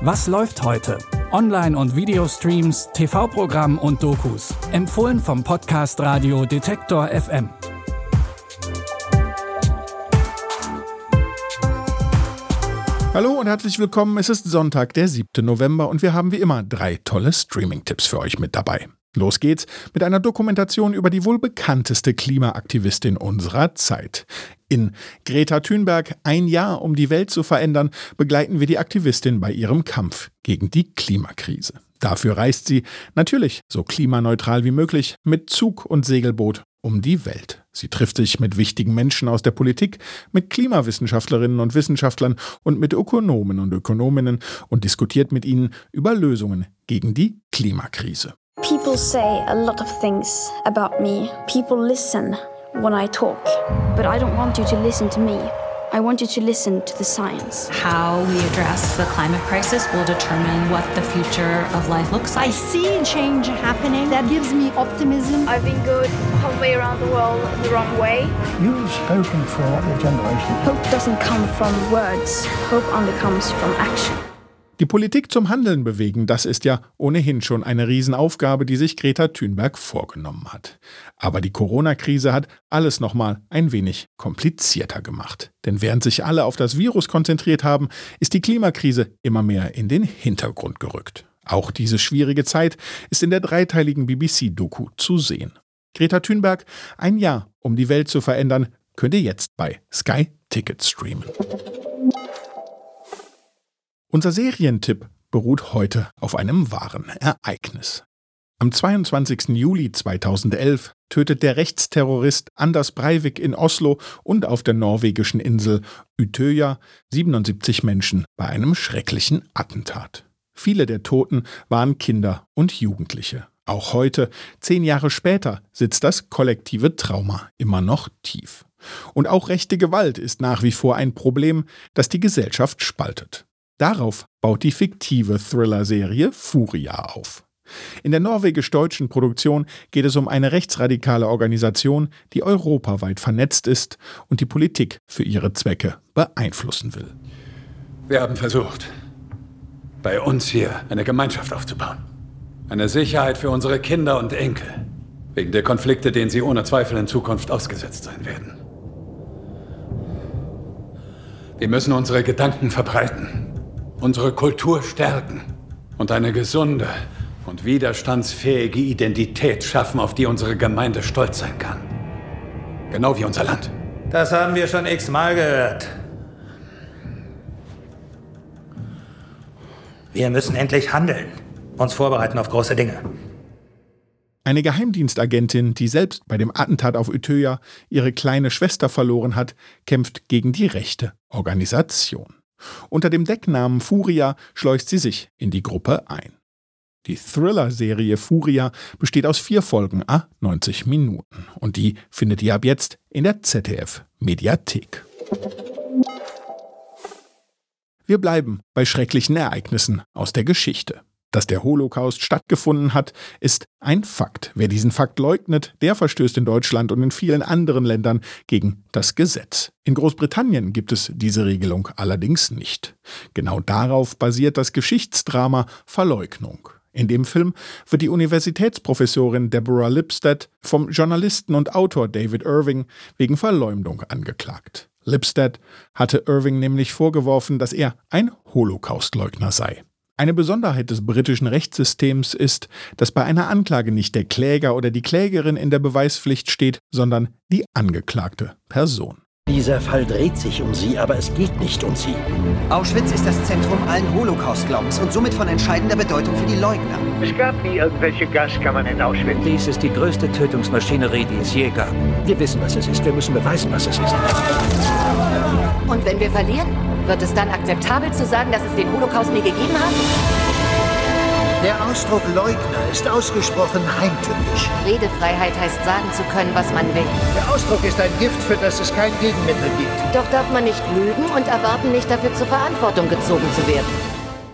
Was läuft heute? Online- und Videostreams, TV-Programm und Dokus. Empfohlen vom Podcast Radio Detektor FM. Hallo und herzlich willkommen. Es ist Sonntag, der 7. November und wir haben wie immer drei tolle Streaming-Tipps für euch mit dabei. Los geht's mit einer Dokumentation über die wohl bekannteste Klimaaktivistin unserer Zeit. In Greta Thunberg, ein Jahr um die Welt zu verändern, begleiten wir die Aktivistin bei ihrem Kampf gegen die Klimakrise. Dafür reist sie, natürlich so klimaneutral wie möglich, mit Zug und Segelboot um die Welt. Sie trifft sich mit wichtigen Menschen aus der Politik, mit Klimawissenschaftlerinnen und Wissenschaftlern und mit Ökonomen und Ökonominnen und diskutiert mit ihnen über Lösungen gegen die Klimakrise. People say a lot of things about me. People listen when I talk. But I don't want you to listen to me. I want you to listen to the science. How we address the climate crisis will determine what the future of life looks like. I see change happening. That gives me optimism. I've been good halfway around the world the wrong way. You've spoken for a generation. Hope doesn't come from words, hope only comes from action. Die Politik zum Handeln bewegen, das ist ja ohnehin schon eine Riesenaufgabe, die sich Greta Thunberg vorgenommen hat. Aber die Corona-Krise hat alles nochmal ein wenig komplizierter gemacht. Denn während sich alle auf das Virus konzentriert haben, ist die Klimakrise immer mehr in den Hintergrund gerückt. Auch diese schwierige Zeit ist in der dreiteiligen BBC-Doku zu sehen. Greta Thunberg, ein Jahr, um die Welt zu verändern, könnt ihr jetzt bei Sky Ticket streamen. Unser Serientipp beruht heute auf einem wahren Ereignis. Am 22. Juli 2011 tötet der Rechtsterrorist Anders Breivik in Oslo und auf der norwegischen Insel Utøya 77 Menschen bei einem schrecklichen Attentat. Viele der Toten waren Kinder und Jugendliche. Auch heute, zehn Jahre später, sitzt das kollektive Trauma immer noch tief. Und auch rechte Gewalt ist nach wie vor ein Problem, das die Gesellschaft spaltet. Darauf baut die fiktive Thriller-Serie Furia auf. In der norwegisch-deutschen Produktion geht es um eine rechtsradikale Organisation, die europaweit vernetzt ist und die Politik für ihre Zwecke beeinflussen will. Wir haben versucht, bei uns hier eine Gemeinschaft aufzubauen. Eine Sicherheit für unsere Kinder und Enkel. Wegen der Konflikte, denen sie ohne Zweifel in Zukunft ausgesetzt sein werden. Wir müssen unsere Gedanken verbreiten unsere Kultur stärken und eine gesunde und widerstandsfähige Identität schaffen, auf die unsere Gemeinde stolz sein kann. Genau wie unser Land. Das haben wir schon x-mal gehört. Wir müssen endlich handeln, uns vorbereiten auf große Dinge. Eine Geheimdienstagentin, die selbst bei dem Attentat auf Utøya ihre kleine Schwester verloren hat, kämpft gegen die rechte Organisation. Unter dem Decknamen Furia schleust sie sich in die Gruppe ein. Die Thriller-Serie Furia besteht aus vier Folgen a 90 Minuten und die findet ihr ab jetzt in der ZDF-Mediathek. Wir bleiben bei schrecklichen Ereignissen aus der Geschichte. Dass der Holocaust stattgefunden hat, ist ein Fakt. Wer diesen Fakt leugnet, der verstößt in Deutschland und in vielen anderen Ländern gegen das Gesetz. In Großbritannien gibt es diese Regelung allerdings nicht. Genau darauf basiert das Geschichtsdrama Verleugnung. In dem Film wird die Universitätsprofessorin Deborah Lipstadt vom Journalisten und Autor David Irving wegen Verleumdung angeklagt. Lipstadt hatte Irving nämlich vorgeworfen, dass er ein Holocaustleugner sei. Eine Besonderheit des britischen Rechtssystems ist, dass bei einer Anklage nicht der Kläger oder die Klägerin in der Beweispflicht steht, sondern die angeklagte Person. Dieser Fall dreht sich um Sie, aber es geht nicht um Sie. Auschwitz ist das Zentrum allen Holocaust-Glaubens und somit von entscheidender Bedeutung für die Leugner. Es gab nie irgendwelche Gaskammern in Auschwitz. Dies ist die größte Tötungsmaschinerie, die es je gab. Wir wissen, was es ist. Wir müssen beweisen, was es ist. Und wenn wir verlieren? Wird es dann akzeptabel zu sagen, dass es den Holocaust nie gegeben hat? Der Ausdruck Leugner ist ausgesprochen heimtückisch. Redefreiheit heißt sagen zu können, was man will. Der Ausdruck ist ein Gift, für das es kein Gegenmittel gibt. Doch darf man nicht lügen und erwarten, nicht dafür zur Verantwortung gezogen zu werden.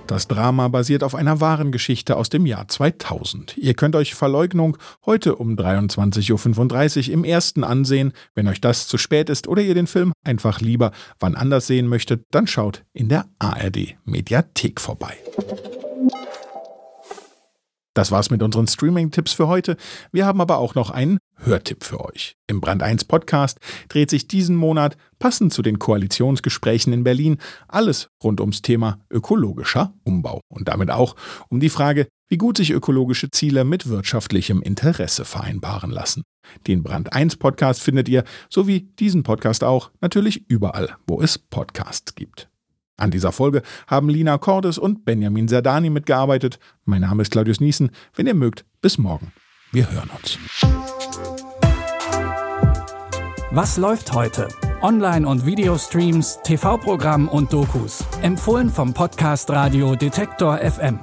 Das Drama basiert auf einer wahren Geschichte aus dem Jahr 2000. Ihr könnt euch Verleugnung heute um 23.35 Uhr im ersten ansehen. Wenn euch das zu spät ist oder ihr den Film einfach lieber wann anders sehen möchtet, dann schaut in der ARD Mediathek vorbei. Das war's mit unseren Streaming-Tipps für heute. Wir haben aber auch noch einen Hörtipp für euch. Im Brand 1 Podcast dreht sich diesen Monat, passend zu den Koalitionsgesprächen in Berlin, alles rund ums Thema ökologischer Umbau und damit auch um die Frage, wie gut sich ökologische Ziele mit wirtschaftlichem Interesse vereinbaren lassen. Den Brand 1 Podcast findet ihr, so wie diesen Podcast auch, natürlich überall, wo es Podcasts gibt. An dieser Folge haben Lina Cordes und Benjamin Serdani mitgearbeitet. Mein Name ist Claudius Niesen. Wenn ihr mögt, bis morgen. Wir hören uns. Was läuft heute? Online- und Videostreams, TV-Programm und Dokus. Empfohlen vom Podcast Radio Detektor FM.